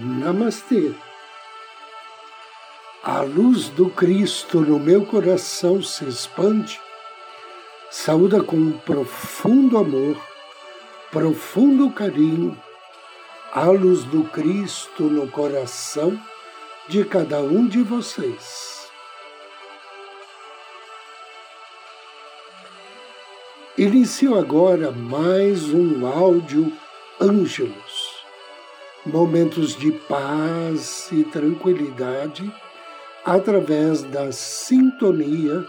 Namastê. A luz do Cristo no meu coração se expande, saúda com profundo amor, profundo carinho, a luz do Cristo no coração de cada um de vocês. Inicio agora mais um áudio Ângelos momentos de paz e tranquilidade através da sintonia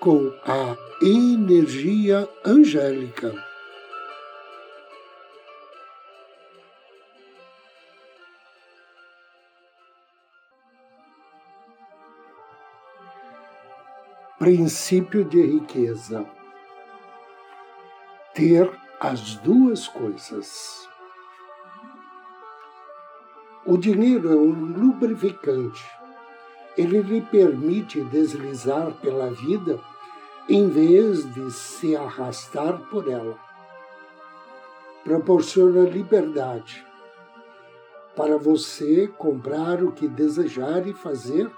com a energia angélica. Princípio de riqueza: ter as duas coisas. O dinheiro é um lubrificante. Ele lhe permite deslizar pela vida em vez de se arrastar por ela. Proporciona liberdade para você comprar o que desejar e fazer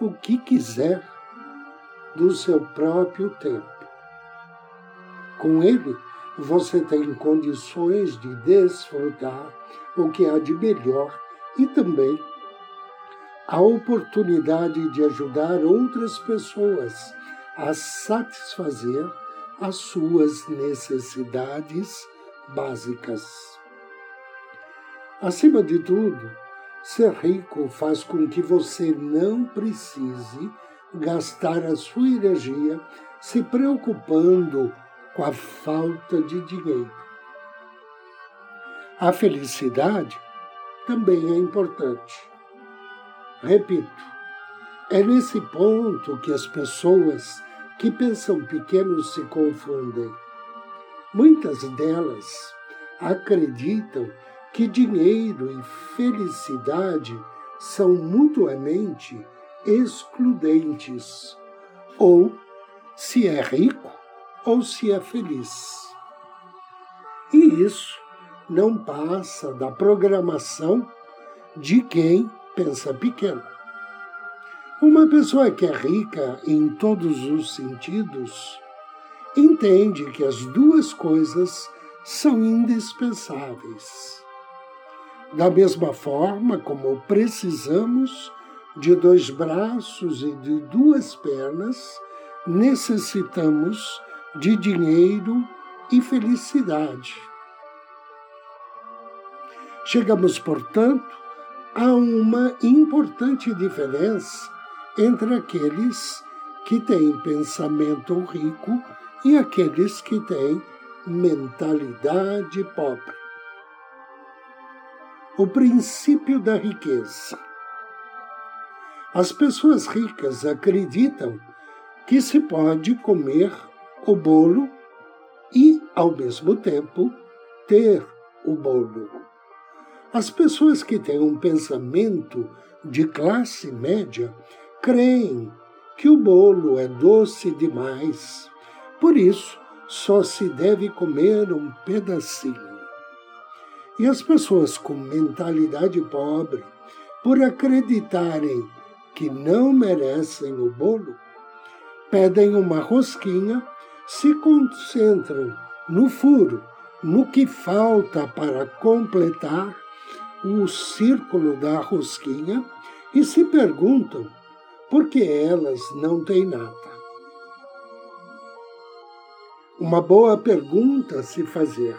o que quiser do seu próprio tempo. Com ele, você tem condições de desfrutar o que há de melhor e também a oportunidade de ajudar outras pessoas a satisfazer as suas necessidades básicas. Acima de tudo, ser rico faz com que você não precise gastar a sua energia se preocupando com a falta de dinheiro. A felicidade também é importante. Repito, é nesse ponto que as pessoas que pensam pequeno se confundem. Muitas delas acreditam que dinheiro e felicidade são mutuamente excludentes, ou se é rico ou se é feliz. E isso não passa da programação de quem pensa pequeno. Uma pessoa que é rica em todos os sentidos entende que as duas coisas são indispensáveis. Da mesma forma como precisamos de dois braços e de duas pernas, necessitamos de dinheiro e felicidade. Chegamos, portanto, a uma importante diferença entre aqueles que têm pensamento rico e aqueles que têm mentalidade pobre. O princípio da riqueza. As pessoas ricas acreditam que se pode comer o bolo e, ao mesmo tempo, ter o bolo. As pessoas que têm um pensamento de classe média creem que o bolo é doce demais, por isso só se deve comer um pedacinho. E as pessoas com mentalidade pobre, por acreditarem que não merecem o bolo, pedem uma rosquinha, se concentram no furo, no que falta para completar o círculo da rosquinha e se perguntam por que elas não têm nada. Uma boa pergunta a se fazer: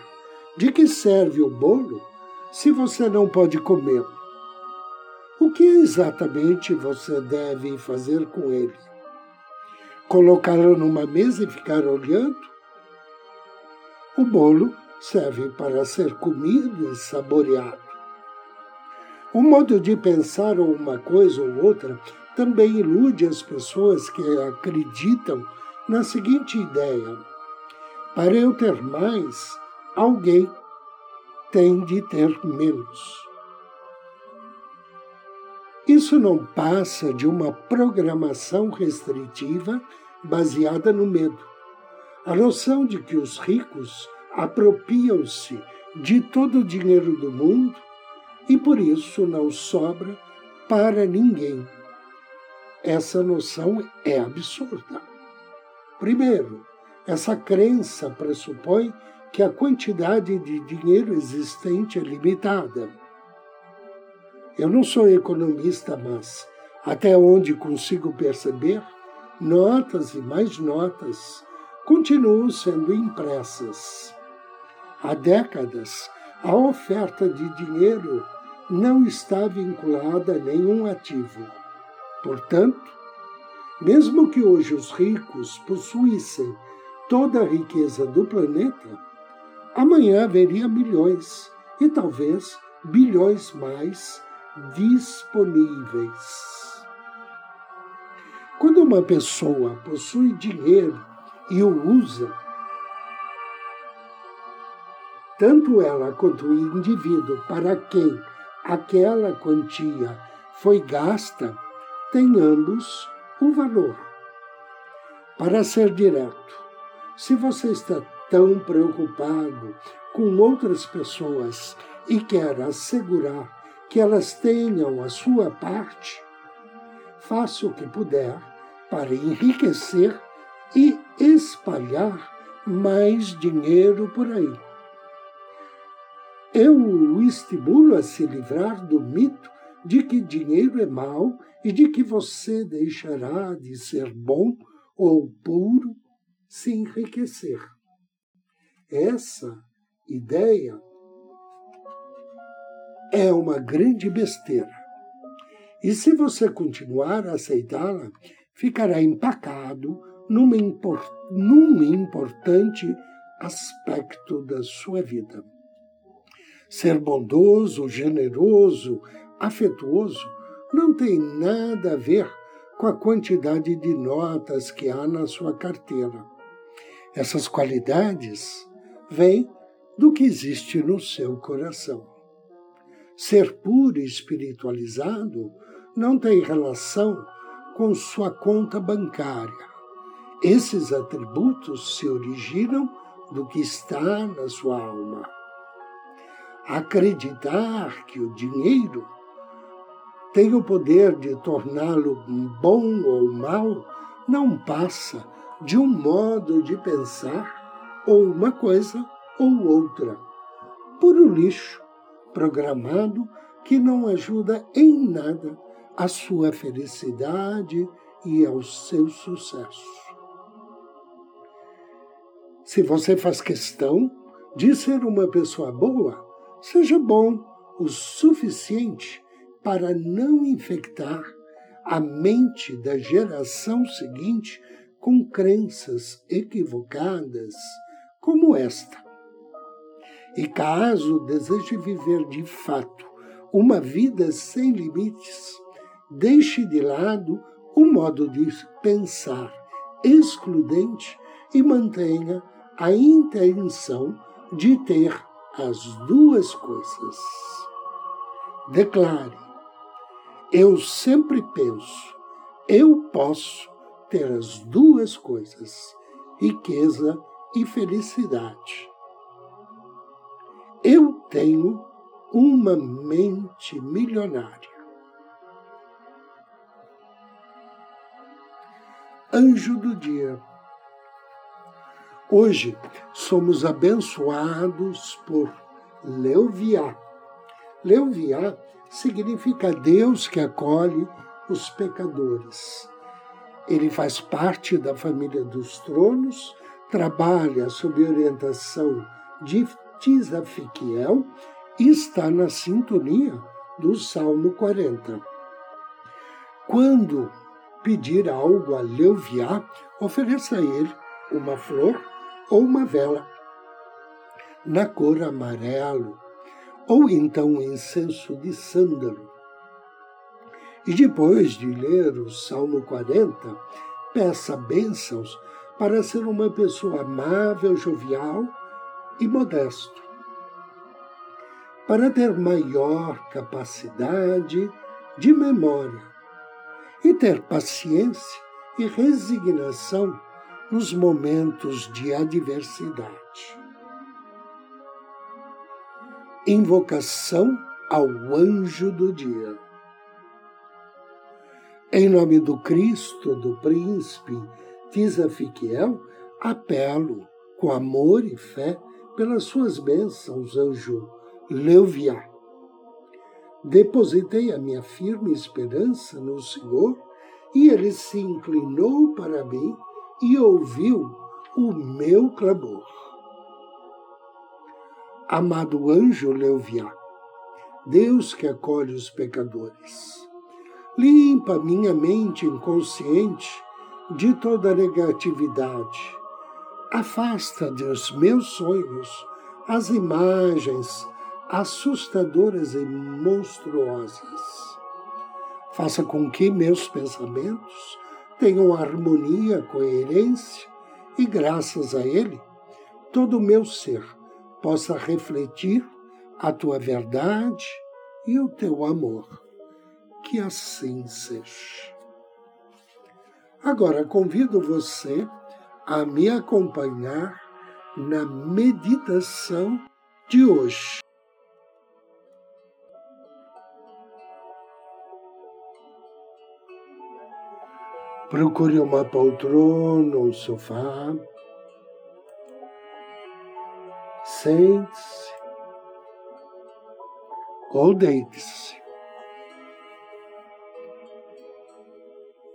de que serve o bolo se você não pode comer? O que exatamente você deve fazer com ele? Colocá-lo numa mesa e ficar olhando? O bolo serve para ser comido e saboreado. O modo de pensar uma coisa ou outra também ilude as pessoas que acreditam na seguinte ideia: para eu ter mais, alguém tem de ter menos. Isso não passa de uma programação restritiva baseada no medo. A noção de que os ricos apropriam-se de todo o dinheiro do mundo e por isso não sobra para ninguém. Essa noção é absurda. Primeiro, essa crença pressupõe que a quantidade de dinheiro existente é limitada. Eu não sou economista, mas até onde consigo perceber, notas e mais notas continuam sendo impressas. Há décadas, a oferta de dinheiro não está vinculada a nenhum ativo. Portanto, mesmo que hoje os ricos possuíssem toda a riqueza do planeta, amanhã haveria milhões e talvez bilhões mais disponíveis. Quando uma pessoa possui dinheiro e o usa, tanto ela quanto o indivíduo para quem aquela quantia foi gasta, têm ambos um valor. Para ser direto, se você está tão preocupado com outras pessoas e quer assegurar que elas tenham a sua parte, faça o que puder para enriquecer e espalhar mais dinheiro por aí. Eu o estimulo a se livrar do mito de que dinheiro é mau e de que você deixará de ser bom ou puro se enriquecer. Essa ideia é uma grande besteira. E se você continuar a aceitá-la, ficará empacado num, import, num importante aspecto da sua vida. Ser bondoso, generoso, afetuoso não tem nada a ver com a quantidade de notas que há na sua carteira. Essas qualidades vêm do que existe no seu coração. Ser puro e espiritualizado não tem relação com sua conta bancária. Esses atributos se originam do que está na sua alma. Acreditar que o dinheiro tem o poder de torná-lo bom ou mal não passa de um modo de pensar ou uma coisa ou outra. Puro lixo programado que não ajuda em nada à sua felicidade e ao seu sucesso. Se você faz questão de ser uma pessoa boa, seja bom o suficiente para não infectar a mente da geração seguinte com crenças equivocadas como esta. E caso deseje viver de fato uma vida sem limites, deixe de lado o modo de pensar excludente e mantenha a intenção de ter as duas coisas. Declare: Eu sempre penso, eu posso ter as duas coisas, riqueza e felicidade. Eu tenho uma mente milionária. Anjo do dia. Hoje somos abençoados por Leuviá. Leuviá significa Deus que acolhe os pecadores. Ele faz parte da família dos tronos, trabalha sob orientação de Tisafiquiel e está na sintonia do Salmo 40. Quando pedir algo a Leuviá, ofereça a ele uma flor ou uma vela na cor amarelo, ou então um incenso de sândalo. E depois de ler o Salmo 40, peça bênçãos para ser uma pessoa amável, jovial e modesto, para ter maior capacidade de memória e ter paciência e resignação nos momentos de adversidade. Invocação ao anjo do dia. Em nome do Cristo, do Príncipe Tisafiquiel, apelo com amor e fé pelas suas bênçãos, anjo Leuviá. Depositei a minha firme esperança no Senhor e ele se inclinou para mim e ouviu o meu clamor. Amado anjo Leuviá, Deus que acolhe os pecadores, limpa minha mente inconsciente de toda negatividade. Afasta dos meus sonhos as imagens assustadoras e monstruosas. Faça com que meus pensamentos tenham harmonia, coerência e, graças a Ele, todo o meu ser possa refletir a tua verdade e o teu amor. Que assim seja. Agora convido você a me acompanhar na meditação de hoje. Procure uma poltrona ou um sofá Sente-se ou deite-se.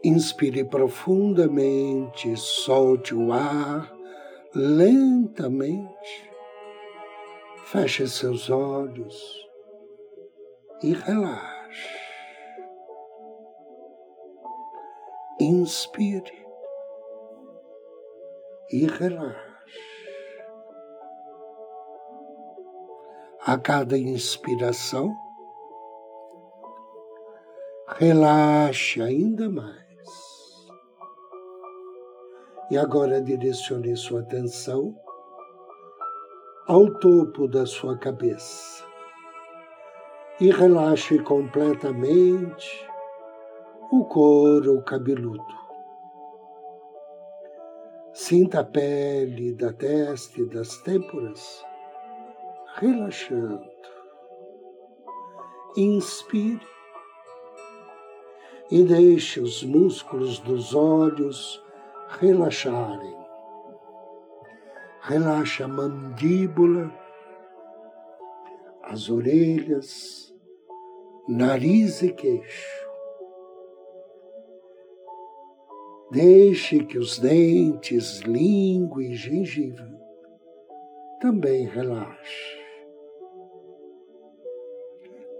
Inspire profundamente, solte o ar lentamente. Feche seus olhos e relaxe. Inspire e relaxe. a cada inspiração, relaxe ainda mais. E agora direcione sua atenção ao topo da sua cabeça e relaxe completamente o couro cabeludo. Sinta a pele da testa e das têmporas relaxando. Inspire e deixe os músculos dos olhos relaxarem. Relaxa a mandíbula, as orelhas, nariz e queixo. Deixe que os dentes, língua e gengiva também relaxe.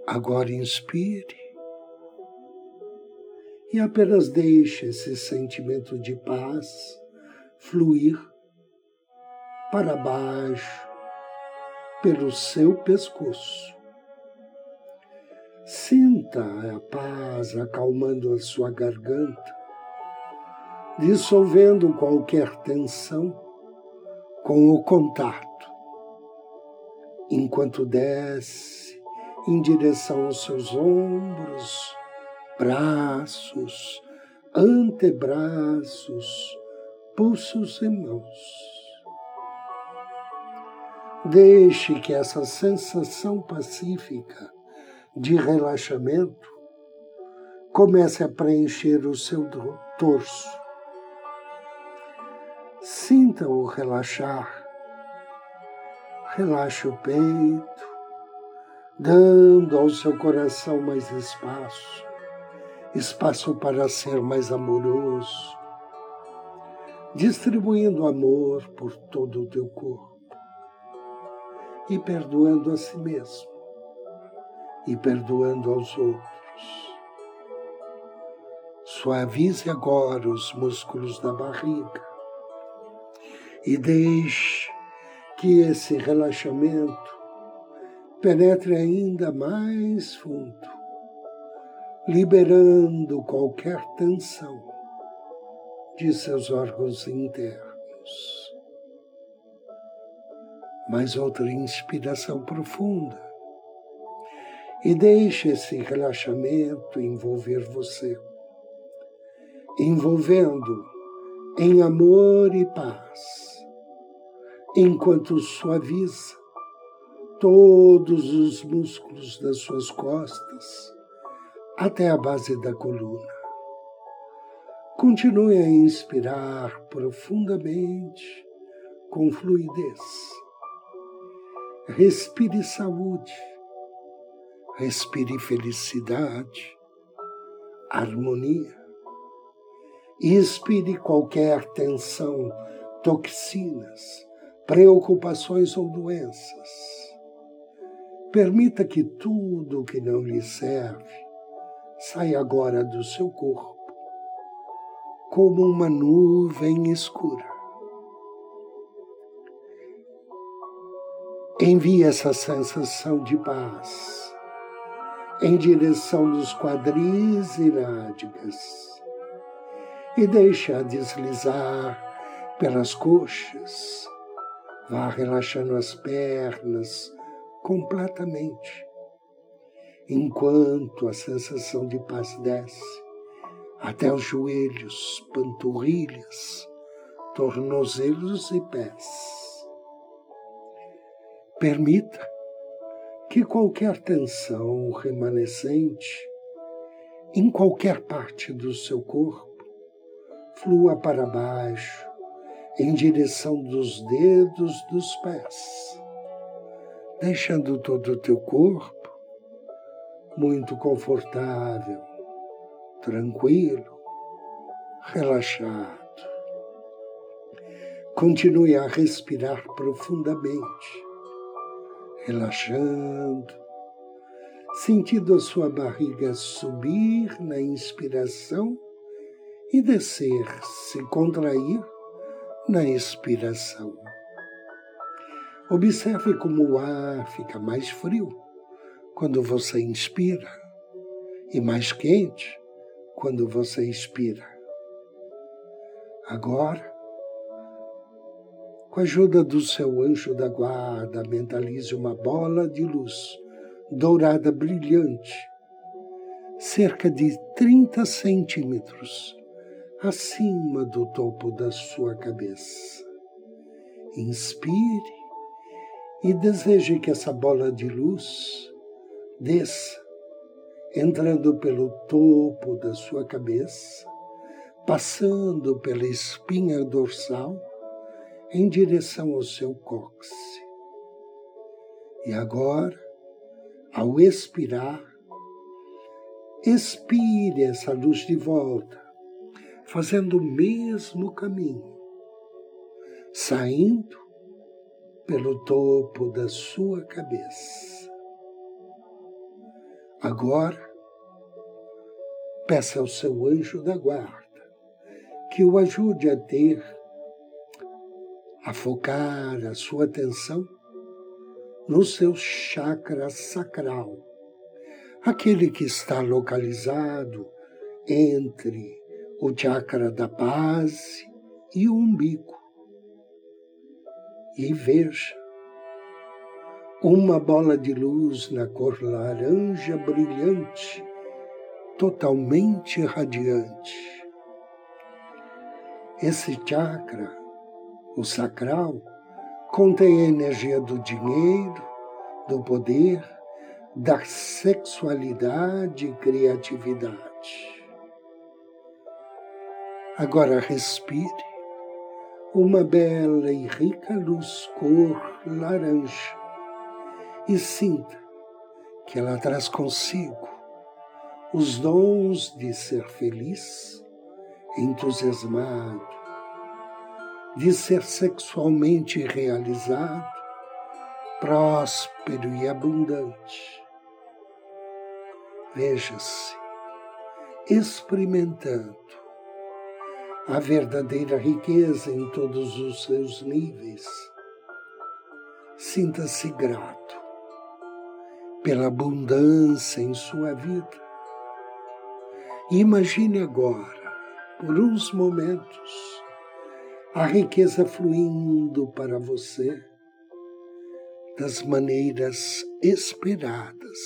Agora inspire e apenas deixe esse sentimento de paz fluir para baixo pelo seu pescoço. Sinta a paz acalmando a sua garganta, dissolvendo qualquer tensão com o contato, enquanto desce em direção aos seus ombros, braços, antebraços, pulsos e mãos. Deixe que essa sensação pacífica de relaxamento comece a preencher o seu torso. Sinta-o relaxar. Relaxe o peito, dando ao seu coração mais espaço, espaço para ser mais amoroso, distribuindo amor por todo o teu corpo e perdoando a si mesmo e perdoando aos outros. Suavize agora os músculos da barriga e deixe que esse relaxamento penetre ainda mais fundo, liberando qualquer tensão de seus órgãos internos. Mais outra inspiração profunda e deixe esse relaxamento envolver você, envolvendo em amor e paz, enquanto suaviza todos os músculos das suas costas até a base da coluna. Continue a inspirar profundamente, com fluidez. Respire saúde, respire felicidade, harmonia. E expire qualquer tensão, toxinas, preocupações ou doenças. Permita que tudo que não lhe serve sai agora do seu corpo, como uma nuvem escura. Envie essa sensação de paz em direção dos quadris e nádegas e deixe-a deslizar pelas coxas. Vá relaxando as pernas completamente enquanto a sensação de paz desce até os joelhos, panturrilhas, tornozelos e pés. Permita que qualquer tensão remanescente em qualquer parte do seu corpo flua para baixo em direção dos dedos dos pés, deixando todo o teu corpo muito confortável, tranquilo, relaxado. Continue a respirar profundamente, relaxando, sentindo a sua barriga subir na inspiração e descer, se contrair na expiração. Observe como o ar fica mais frio quando você inspira e mais quente quando você expira. Agora, com a ajuda do seu anjo da guarda, mentalize uma bola de luz dourada brilhante, cerca de 30 centímetros acima do topo da sua cabeça. Inspire e deseje que essa bola de luz desça, entrando pelo topo da sua cabeça, passando pela espinha dorsal em direção ao seu cóccix. E agora, ao expirar, expire essa luz de volta, fazendo o mesmo caminho, saindo pelo topo da sua cabeça. Agora, peça ao seu anjo da guarda que o ajude a ter, a focar a sua atenção no seu chakra sacral, aquele que está localizado entre o chakra da base e o umbigo. E veja uma bola de luz na cor laranja brilhante, totalmente radiante. Esse chakra, o sacral, contém a energia do dinheiro, do poder, da sexualidade e criatividade. Agora respire uma bela e rica luz cor laranja e sinta que ela traz consigo os dons de ser feliz, entusiasmado, de ser sexualmente realizado, próspero e abundante. Veja-se experimentando a verdadeira riqueza em todos os seus níveis. Sinta-se grato pela abundância em sua vida. Imagine agora, por uns momentos, a riqueza fluindo para você das maneiras esperadas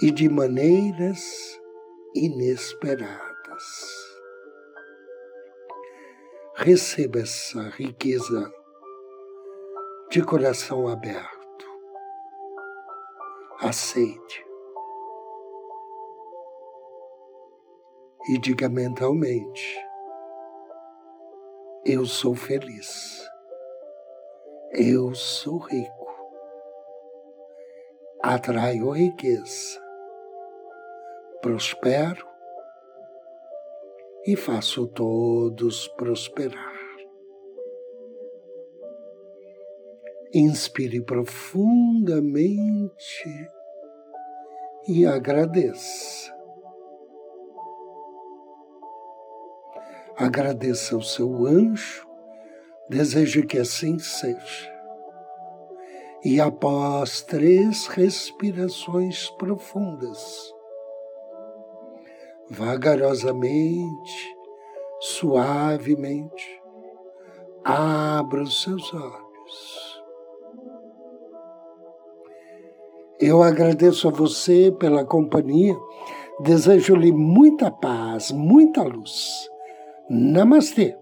e de maneiras inesperadas. Receba essa riqueza de coração aberto. Aceite. E diga mentalmente: Eu sou feliz. Eu sou rico. Atraio riqueza. Prospero e faço todos prosperar. Inspire profundamente e agradeça. Agradeça ao seu anjo, deseje que assim seja. E após três respirações profundas, vagarosamente, suavemente, abra os seus olhos. Eu agradeço a você pela companhia, desejo-lhe muita paz, muita luz. Namastê.